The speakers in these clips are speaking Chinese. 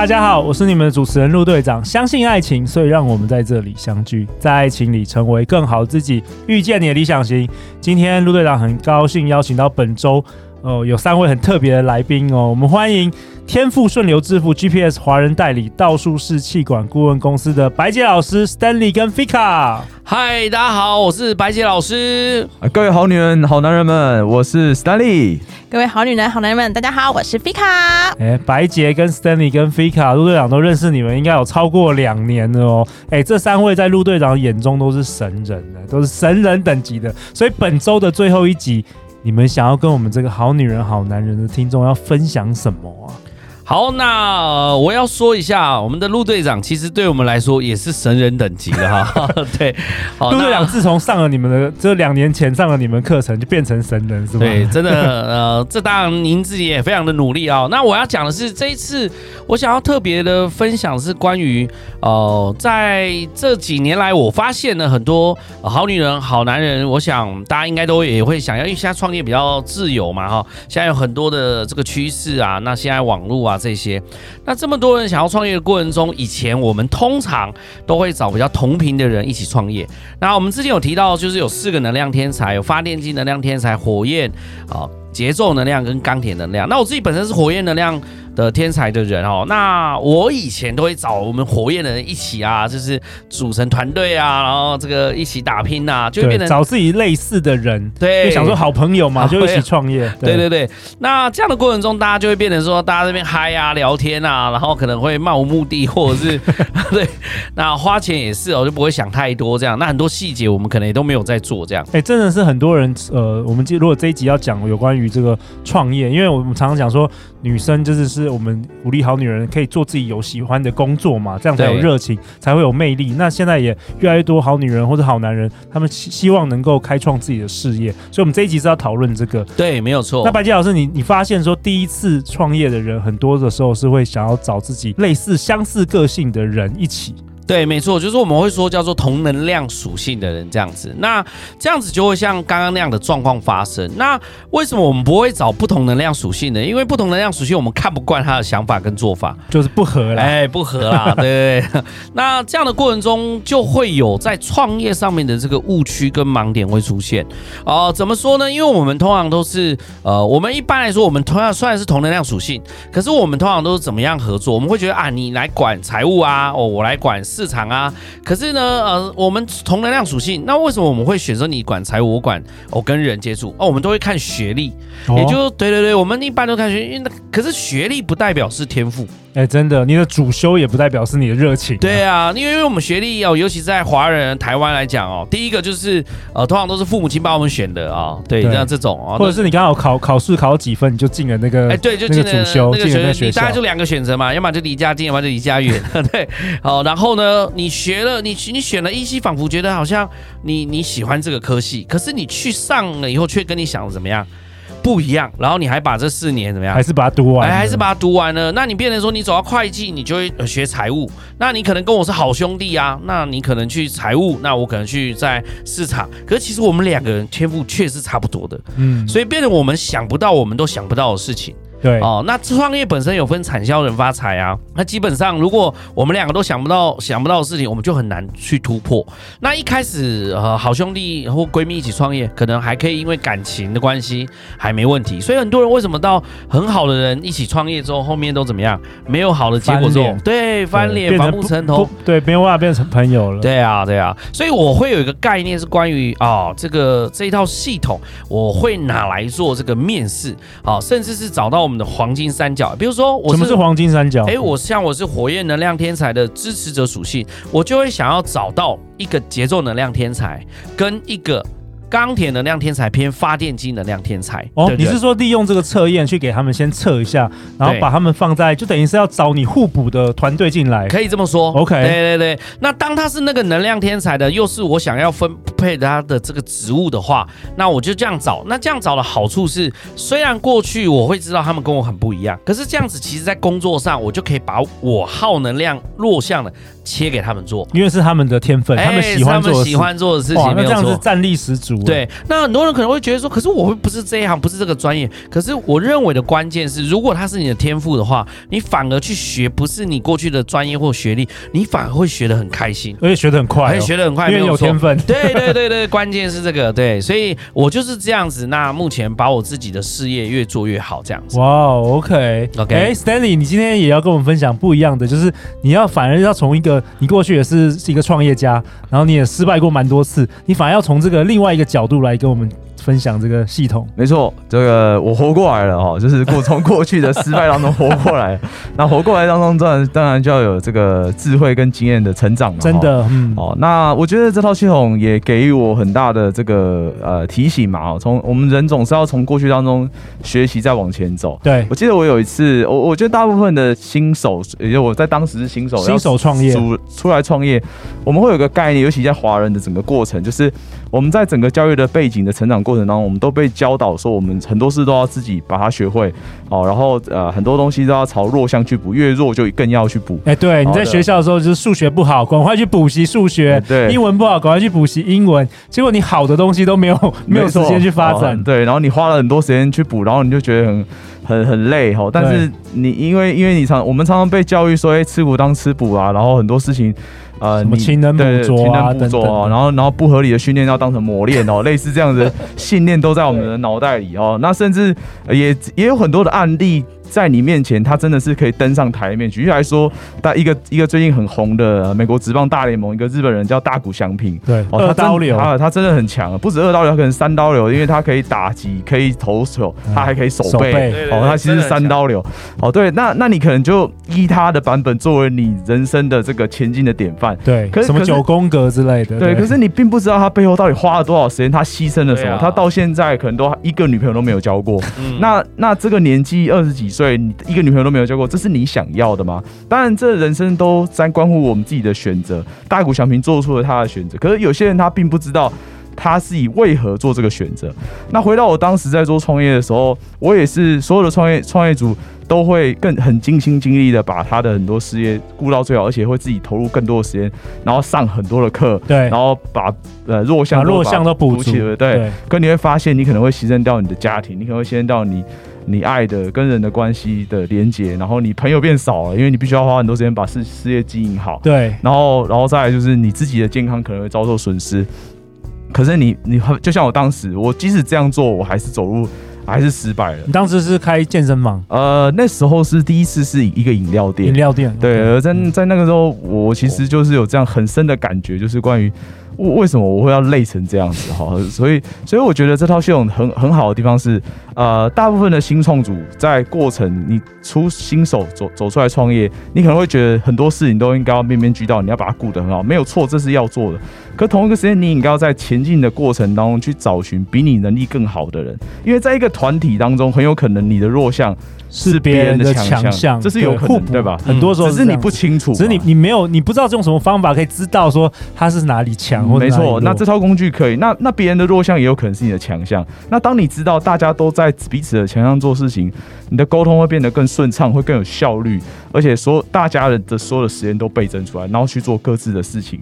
大家好，我是你们的主持人陆队长。相信爱情，所以让我们在这里相聚，在爱情里成为更好自己，遇见你的理想型。今天陆队长很高兴邀请到本周哦、有三位很特别的来宾哦，我们欢迎天赋顺流致富 GPS 华人代理道术士气管顾问公司的白洁老师 Stanley 跟 Fika。嗨，大家好，我是白洁老师。各位好女人、好男人们，我是 Stanley。各位好女人、好男人们，大家好，我是 Fika。哎，白洁跟 Stanley 跟 Fika，陆队长都认识你们，应该有超过两年了哦。哎，这三位在陆队长眼中都是神人了，都是神人等级的。所以本周的最后一集，你们想要跟我们这个好女人、好男人的听众要分享什么啊？好，那、呃、我要说一下，我们的陆队长其实对我们来说也是神人等级的哈。对，陆队长自从上了你们的，这两年前上了你们课程，就变成神人是吗？对，真的，呃，这当然您自己也非常的努力啊、哦。那我要讲的是，这一次我想要特别的分享是关于，呃，在这几年来，我发现了很多好女人、好男人。我想大家应该都也会想要，因为现在创业比较自由嘛，哈，现在有很多的这个趋势啊，那现在网络啊。这些，那这么多人想要创业的过程中，以前我们通常都会找比较同频的人一起创业。那我们之前有提到，就是有四个能量天才，有发电机能量天才、火焰啊、节奏能量跟钢铁能量。那我自己本身是火焰能量的天才的人哦，那我以前都会找我们火焰的人一起啊，就是组成团队啊，然后这个一起打拼啊，就会变成找自己类似的人，对，就想说好朋友嘛，就一起创业。对对对，那这样的过程中，大家就会变成说，大家这边嗨啊，聊天啊，然后可能会漫无目的，或者是 对，那花钱也是哦，就不会想太多这样。那很多细节我们可能也都没有在做这样。哎，真的是很多人呃，我们如果这一集要讲有关于这个创业，因为我们常常讲说。女生就是是我们鼓励好女人可以做自己有喜欢的工作嘛，这样才有热情，才会有魅力。那现在也越来越多好女人或者好男人，他们希希望能够开创自己的事业，所以我们这一集是要讨论这个。对，没有错。那白洁老师，你你发现说第一次创业的人，很多的时候是会想要找自己类似相似个性的人一起。对，没错，就是我们会说叫做同能量属性的人这样子，那这样子就会像刚刚那样的状况发生。那为什么我们不会找不同能量属性的？因为不同能量属性我们看不惯他的想法跟做法，就是不合啦。哎，不合啦，对对对。那这样的过程中就会有在创业上面的这个误区跟盲点会出现。哦、呃，怎么说呢？因为我们通常都是呃，我们一般来说，我们同样虽然是同能量属性，可是我们通常都是怎么样合作？我们会觉得啊，你来管财务啊，哦，我来管。市场啊，可是呢，呃，我们同能量属性，那为什么我们会选择你管财务，我管我跟人接触？哦，我们都会看学历，哦、也就对对对，我们一般都看学历，可是学历不代表是天赋。哎，真的，你的主修也不代表是你的热情、啊。对啊，因为因为我们学历哦，尤其在华人台湾来讲哦，第一个就是呃，通常都是父母亲帮我们选的啊、哦，对，像这种哦，或者是你刚好考考试考几分，你就进了那个，哎，对，就进了主修，进了那个学校，你大概就两个选择嘛，要么就离家近，要么就离家远，对，好，然后呢，你学了，你你选了一期，仿佛觉得好像你你喜欢这个科系，可是你去上了以后，却跟你想的怎么样？不一样，然后你还把这四年怎么样？还是把它读完？哎，还是把它读完了？那你变成说，你走到会计，你就会学财务。那你可能跟我是好兄弟啊，那你可能去财务，那我可能去在市场。可是其实我们两个人天赋确实差不多的，嗯，所以变成我们想不到，我们都想不到的事情。对哦，那创业本身有分产销人发财啊。那基本上，如果我们两个都想不到想不到的事情，我们就很难去突破。那一开始呃，好兄弟或闺蜜一起创业，可能还可以，因为感情的关系还没问题。所以很多人为什么到很好的人一起创业之后，后面都怎么样？没有好的结果之后，对，翻脸反目成仇，对，没有办法变成朋友了。对啊，对啊。所以我会有一个概念是关于啊、哦，这个这一套系统，我会拿来做这个面试，好、哦，甚至是找到。我们的黄金三角，比如说我是什么是黄金三角？哎，我像我是火焰能量天才的支持者属性，我就会想要找到一个节奏能量天才跟一个钢铁能量天才偏发电机能量天才。哦，对对你是说利用这个测验去给他们先测一下，然后把他们放在，就等于是要找你互补的团队进来。可以这么说 OK 对对对。那当他是那个能量天才的，又是我想要分配他的这个职务的话，那我就这样找。那这样找的好处是，虽然过去我会知道他们跟我很不一样，可是这样子其实在工作上，我就可以把我耗能量弱项的切给他们做，因为是他们的天分，他们喜欢他们喜欢做的事，情，那这样子。战力十足。对，那很多人可能会觉得说，可是我会不是这一行，不是这个专业。可是我认为的关键是，如果他是你的天赋的话，你反而去学不是你过去的专业或学历，你反而会学得很开心，而且学得很快、而且哦，学得很快，因为没有天分。对对对对，关键是这个，对，所以我就是这样子。那目前把我自己的事业越做越好，这样子。哇、wow,，OK OK 哎，Stanley，你今天也要跟我们分享不一样的，就是你要反而要从一个你过去也是是一个创业家，然后你也失败过蛮多次，你反而要从这个另外一个角度来跟我们分享这个系统。没错，这个我活过来了哦，就是过从过去的失败当中活过来，那活过来当中当然当然就要有这个智慧跟经验的成长嘛。真的，嗯，哦，那我觉得这套系统也给予我很大的这个呃提醒嘛。哦，从我们人总是要从过去当中学习，再往前走。对，我记得我有一次，我我觉得大部分的新手，也就我在当时是新手，新手创业出出来创业，我们会有个概念，尤其在华人的整个过程，就是我们在整个教育的背景的成长过程当中，我们都被教导说，我们很多事都要自己把它学会哦，然后呃很多东西都要朝弱项去补，越弱就更要去补。哎，对，你在学校的时候就是数学不好，赶快去补习数学；对，英文不好，赶快去补习英文。结果你好的东西都没有没有时间去发展，对，然后你花了很多时间去补，然后你就觉得很很很累哈。但是你因为因为你常我们常常被教育说，哎，吃苦当吃补啊，然后很多事情。呃，什么勤能补拙啊，勤能补拙啊，然后然后不合理的训练要当成磨练哦，类似这样子的 信念都在我们的脑袋里哦。那甚至也也有很多的案例在你面前，他真的是可以登上台面。举例来说，大一个一个最近很红的美国职棒大联盟，一个日本人叫大谷翔平，对，哦，二刀流他他真的很强，不止二刀流，他可能三刀流，因为他可以打击，可以投手，他还可以守备，哦，他其实是三刀流。哦，对，那那你可能就依他的版本作为你人生的这个前进的典范。对，可是什么九宫格之类的。对，可是你并不知道他背后到底花了多少时间，他牺牲了什么，他到现在可能都一个女朋友都没有交过。嗯那那这个年纪二十几岁，你一个女朋友都没有交过，这是你想要的吗？当然，这人生都在关乎我们自己的选择。大谷翔平做出了他的选择，可是有些人他并不知道他是以为何做这个选择。那回到我当时在做创业的时候，我也是所有的创业创业组。都会更很尽心尽力的把他的很多事业顾到最好，而且会自己投入更多的时间，然后上很多的课，对，然后把呃弱项弱项都补起了，对。可你会发现，你可能会牺牲掉你的家庭，你可能会牺牲掉你你爱的跟人的关系的连接，然后你朋友变少了，因为你必须要花很多时间把事事业经营好，对。然后然后再来就是你自己的健康可能会遭受损失，可是你你就像我当时，我即使这样做，我还是走路。还是失败了。你当时是开健身房？呃，那时候是第一次是一个饮料店。饮料店。对，而在在那个时候，我其实就是有这样很深的感觉，就是关于为什么我会要累成这样子哈。所以，所以我觉得这套系统很很好的地方是，呃，大部分的新创组在过程你出新手走走出来创业，你可能会觉得很多事情都应该要面面俱到，你要把它顾得很好，没有错，这是要做的。可同一个时间，你应该要在前进的过程当中去找寻比你能力更好的人，因为在一个团体当中，很有可能你的弱项是别人的强项，这是有可能，对吧？很多时候只是你不清楚，只是你你没有，你不知道用什么方法可以知道说他是哪里强，或者没错。那这套工具可以，那那别人的弱项也有可能是你的强项。那当你知道大家都在彼此的强项做事情，你的沟通会变得更顺畅，会更有效率，而且所有大家的的所有的时间都倍增出来，然后去做各自的事情。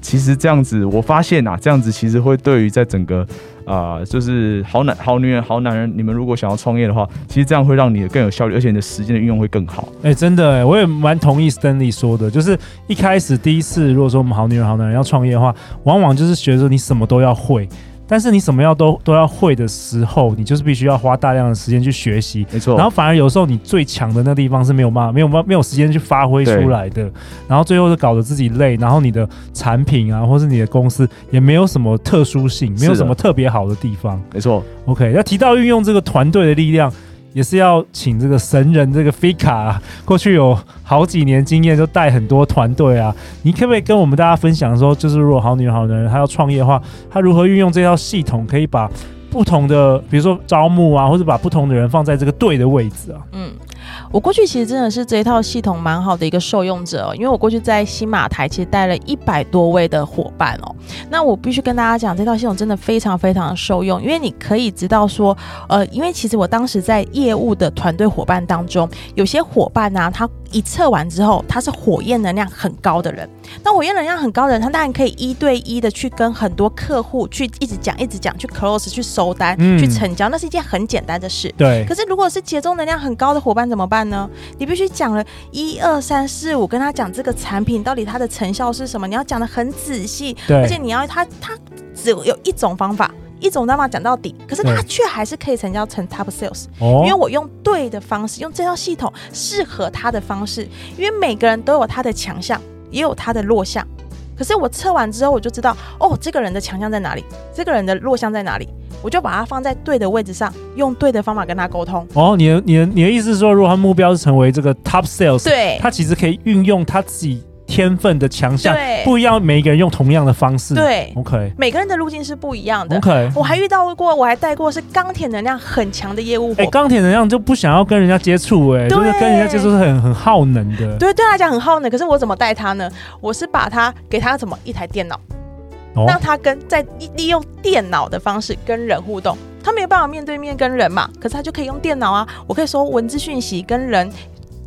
其实这样子，我发现啊，这样子其实会对于在整个啊、就是好男好女人好男人，你们如果想要创业的话，其实这样会让你更有效率，而且你的时间的运用会更好。哎、真的、欸，我也蛮同意 Stanley 说的，就是一开始第一次，如果说我们好女人好男人要创业的话，往往就是学着你什么都要会。但是你什么要都都要会的时候，你就是必须要花大量的时间去学习，没错。然后反而有时候你最强的那地方是没有办法、没有办没有时间去发挥出来的，然后最后是搞得自己累，然后你的产品啊，或是你的公司也没有什么特殊性，没有什么特别好的地方。没错。OK，要提到运用这个团队的力量，也是要请这个神人这个 Fika，过去有好几年经验，就带很多团队啊。你可不可以跟我们大家分享说，就是如果好女人好男人他要创业的话，他如何运用这套系统，可以把不同的，比如说招募啊，或者把不同的人放在这个对的位置啊？嗯。我过去其实真的是这一套系统蛮好的一个受用者哦，因为我过去在新马台其实带了一百多位的伙伴哦。那我必须跟大家讲，这套系统真的非常非常受用，因为你可以知道说，呃，因为其实我当时在业务的团队伙伴当中，有些伙伴呢、他一测完之后，他是火焰能量很高的人。那火焰能量很高的人，他当然可以一对一的去跟很多客户去一直讲、一直讲，去 close、去收单、嗯、去成交，那是一件很简单的事。对。可是如果是节奏能量很高的伙伴怎么办呢？你必须讲了一二三四五，跟他讲这个产品到底它的成效是什么，你要讲的很仔细，对，而且你要他他只有一种方法，一种方法讲到底，可是他却还是可以成交成 top sales，因为我用对的方式，用这套系统适合他的方式，因为每个人都有他的强项，也有他的弱项，可是我测完之后我就知道，哦，这个人的强项在哪里，这个人的弱项在哪里。我就把它放在对的位置上，用对的方法跟他沟通。哦，你的、你的、你的意思是说，如果他目标是成为这个 top sales，对，他其实可以运用他自己天分的强项，不一样，每一个人用同样的方式。对，OK，每个人的路径是不一样的。OK，我还遇到过，我还带过是钢铁能量很强的业务。哎，钢铁能量就不想要跟人家接触，哎，就是跟人家接触是很很耗能的。对，对他来讲很耗能。可是我怎么带他呢？我是把他给他怎么一台电脑。让他跟在利用电脑的方式跟人互动，他没有办法面对面跟人嘛，可是他就可以用电脑啊，我可以说文字讯息跟人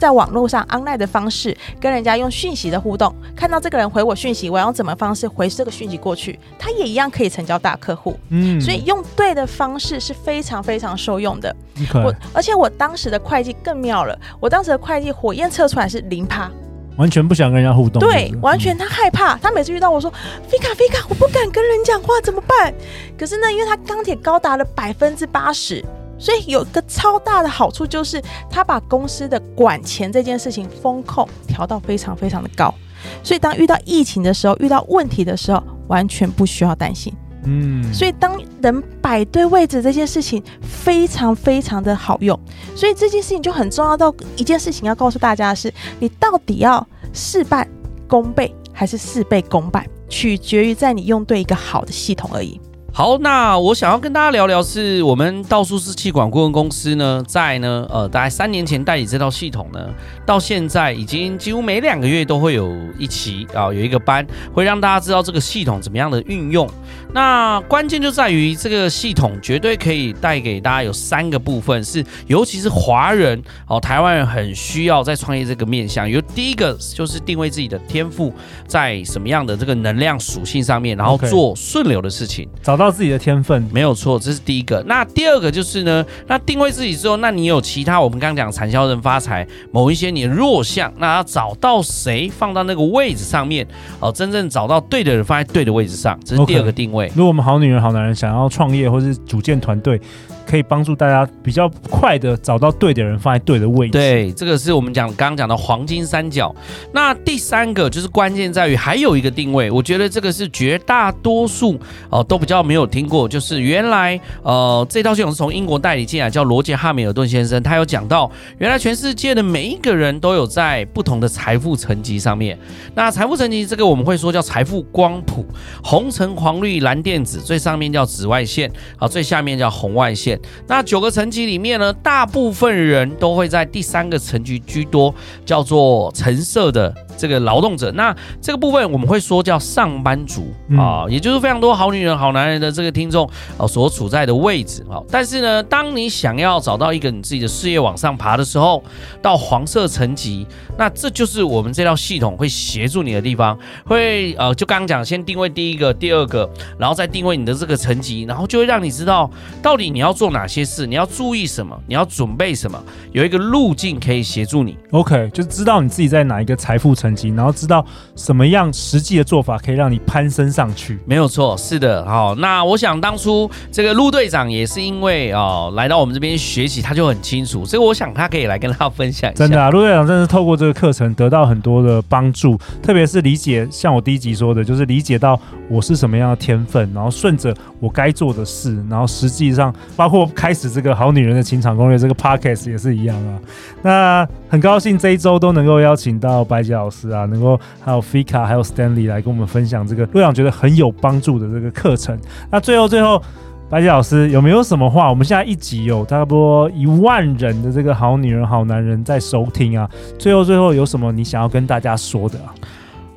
在网络上 online 的方式跟人家用讯息的互动，看到这个人回我讯息，我要用怎么方式回这个讯息过去，他也一样可以成交大客户。嗯，所以用对的方式是非常非常受用的。我而且我当时的会计更妙了，我当时的会计火焰测出来是零趴。完全不想跟人家互动，对，完全他害怕，他每次遇到我说，Fika Fika，我不敢跟人讲话，怎么办？可是呢，因为他钢铁高达了百分之八十，所以有一个超大的好处就是，他把公司的管钱这件事情风控调到非常非常的高，所以当遇到疫情的时候，遇到问题的时候，完全不需要担心。嗯，所以当人摆对位置这件事情非常非常的好用，所以这件事情就很重要。到一件事情要告诉大家的是，你到底要事半功倍还是事倍功半，取决于在你用对一个好的系统而已。好，那我想要跟大家聊聊，是我们道术士气管顾问公司呢，在呢，呃，大概三年前代理这套系统呢，到现在已经几乎每两个月都会有一期啊，有一个班会让大家知道这个系统怎么样的运用。那关键就在于这个系统绝对可以带给大家有三个部分，是尤其是华人哦，台湾人很需要在创业这个面向。有第一个就是定位自己的天赋在什么样的这个能量属性上面，然后做顺流的事情，找到。到自己的天分没有错，这是第一个。那第二个就是呢，那定位自己之后，那你有其他我们刚刚讲产销人发财某一些你的弱项，那要找到谁放到那个位置上面哦，真正找到对的人放在对的位置上，这是第二个定位。Okay. 如果我们好女人好男人想要创业或是组建团队。可以帮助大家比较快的找到对的人放在对的位置。对，这个是我们讲刚刚讲的黄金三角。那第三个就是关键在于还有一个定位，我觉得这个是绝大多数哦、呃、都比较没没有听过，就是原来呃这套系统是从英国代理进来，叫罗杰哈米尔顿先生，他有讲到，原来全世界的每一个人都有在不同的财富层级上面。那财富层级这个我们会说叫财富光谱，红橙黄绿蓝靛紫，最上面叫紫外线，好，最下面叫红外线。那九个层级里面呢，大部分人都会在第三个层级居多，叫做橙色的这个劳动者。那这个部分我们会说叫上班族啊，也就是非常多好女人、好男人的这个听众啊所处在的位置啊。但是呢，当你想要找到一个你自己的事业往上爬的时候，到黄色层级，那这就是我们这套系统会协助你的地方。会呃，就刚刚讲，先定位第一个、第二个，然后再定位你的这个层级，然后就会让你知道到底你要做。做哪些事？你要注意什么？你要准备什么？有一个路径可以协助你。OK，就知道你自己在哪一个财富层战绩，然后知道什么样实际的做法可以让你攀升上去。没有错，是的，好，那我想当初这个陆队长也是因为哦来到我们这边学习，他就很清楚，所以我想他可以来跟大家分享一下。真的啊，陆队长真的是透过这个课程得到很多的帮助，特别是理解，像我第一集说的，就是理解到我是什么样的天分，然后顺着我该做的事，然后实际上包括开始这个好女人的情场攻略这个 podcast 也是一样啊。那很高兴这一周都能够邀请到白姐老师啊，能够还有 Fika 还有 Stanley 来跟我们分享这个洛阳觉得很有帮助的这个课程。那最后最后，白姐老师有没有什么话？我们现在一集有差不多一万人的这个好女人好男人在收听啊。最后最后有什么你想要跟大家说的啊？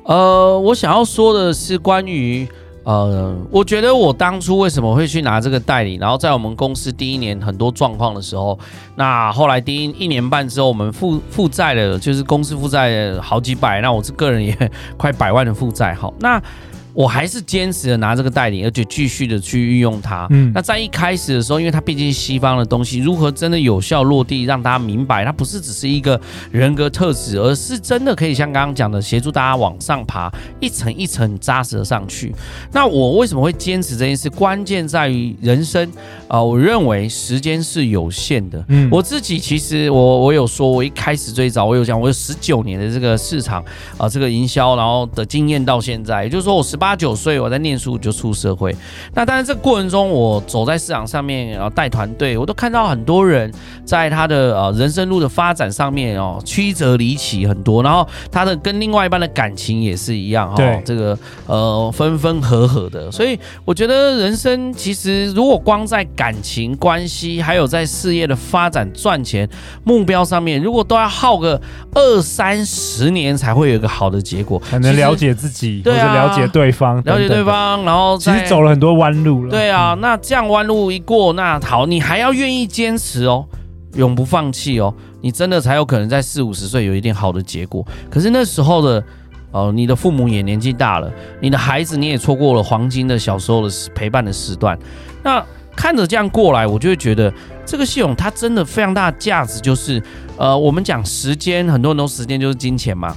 呃，我想要说的是关于。呃，我觉得我当初为什么会去拿这个代理，然后在我们公司第一年很多状况的时候，那后来第一一年半之后，我们负负债了，就是公司负债了好几百，那我这个人也快百万的负债，好，那。我还是坚持的拿这个代理，而且继续的去运用它。嗯，那在一开始的时候，因为它毕竟是西方的东西，如何真的有效落地，让大家明白，它不是只是一个人格特质，而是真的可以像刚刚讲的，协助大家往上爬，一层一层扎实的上去。那我为什么会坚持这件事？关键在于人生啊、呃，我认为时间是有限的。嗯，我自己其实我我有说，我一开始最早我有讲，我有十九年的这个市场啊、呃，这个营销然后的经验到现在，也就是说我十八。八九岁我在念书就出社会，那当然这个过程中我走在市场上面，然后带团队，我都看到很多人在他的呃人生路的发展上面哦曲折离奇很多，然后他的跟另外一半的感情也是一样哈，对。这个呃分分合合的，所以我觉得人生其实如果光在感情关系，还有在事业的发展赚钱目标上面，如果都要耗个二三十年才会有一个好的结果，才能了解自己，对者了解对方。方了解对方，然后其实走了很多弯路了。对啊，那这样弯路一过，那好，你还要愿意坚持哦，永不放弃哦，你真的才有可能在四五十岁有一点好的结果。可是那时候的，哦，你的父母也年纪大了，你的孩子你也错过了黄金的小时候的陪伴的时段。那看着这样过来，我就会觉得这个系统它真的非常大的价值，就是呃，我们讲时间，很多人都时间就是金钱嘛。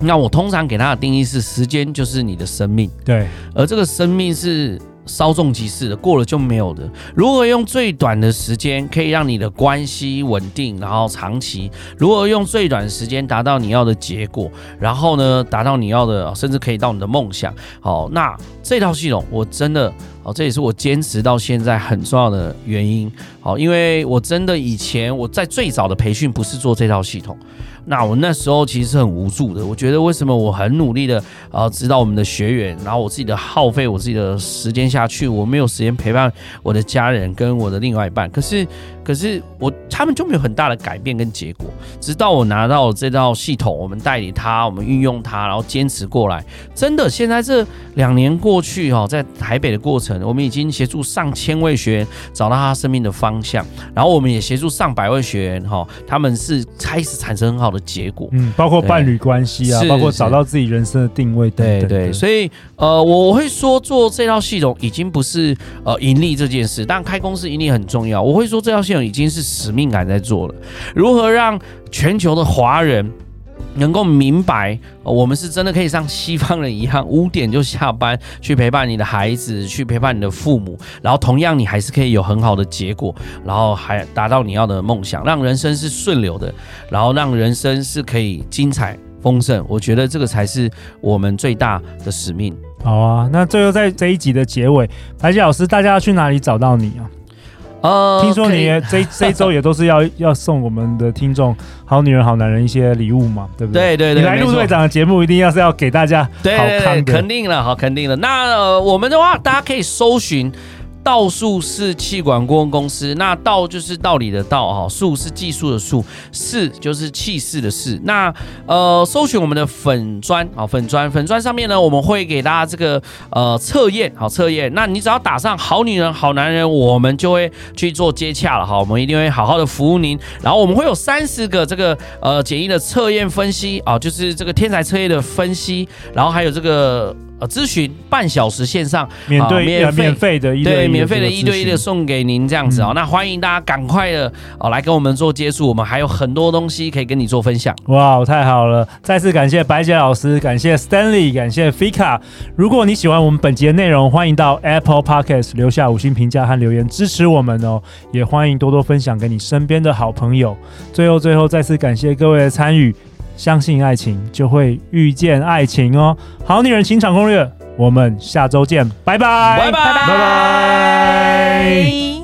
那我通常给他的定义是：时间就是你的生命，对，而这个生命是稍纵即逝的，过了就没有的。如何用最短的时间可以让你的关系稳定，然后长期？如何用最短的时间达到你要的结果？然后呢，达到你要的，甚至可以到你的梦想。好，那这套系统我真的，哦，这也是我坚持到现在很重要的原因。好，因为我真的以前我在最早的培训不是做这套系统。那我那时候其实是很无助的，我觉得为什么我很努力的呃指导我们的学员，然后我自己的耗费我自己的时间下去，我没有时间陪伴我的家人跟我的另外一半，可是可是我他们就没有很大的改变跟结果，直到我拿到这套系统，我们代理它，我们运用它，然后坚持过来，真的现在这两年过去哈，在台北的过程，我们已经协助上千位学员找到他生命的方向，然后我们也协助上百位学员哈，他们是开始产生很好的。结果，嗯，包括伴侣关系啊，包括找到自己人生的定位等等，对对。所以，呃，我会说做这套系统已经不是呃盈利这件事，但开公司盈利很重要。我会说这套系统已经是使命感在做了，如何让全球的华人。能够明白，我们是真的可以像西方人一样，五点就下班去陪伴你的孩子，去陪伴你的父母，然后同样你还是可以有很好的结果，然后还达到你要的梦想，让人生是顺流的，然后让人生是可以精彩丰盛。我觉得这个才是我们最大的使命。好啊，那最后在这一集的结尾，白吉老师，大家要去哪里找到你啊？呃，听说你这这周也都是要 要送我们的听众好女人好男人一些礼物嘛，对不对？对对对，你来陆队长的节目一定要是要给大家好看的，对对对，肯定了，好，肯定了。那、呃、我们的话，大家可以搜寻。道术是气管顾问公司，那道就是道理的道哈，术是技术的术，士就是气势的势。那呃，搜寻我们的粉砖啊，粉砖粉砖上面呢，我们会给大家这个呃测验，好测验。那你只要打上好女人好男人，我们就会去做接洽了哈。我们一定会好好的服务您。然后我们会有三十个这个呃简易的测验分析啊，就是这个天才测验的分析，然后还有这个。呃咨询半小时线上免对免免费的一对免费的一对一的送给您这样子哦。那欢迎大家赶快的哦来跟我们做接触，我们还有很多东西可以跟你做分享。哇，太好了！再次感谢白姐老师，感谢 Stanley，感谢 Fika。如果你喜欢我们本集的内容，欢迎到 Apple Podcast 留下五星评价和留言支持我们哦。也欢迎多多分享给你身边的好朋友。最后，最后再次感谢各位的参与。相信爱情，就会遇见爱情哦。好女人情场攻略，我们下周见，拜拜，拜拜，拜拜。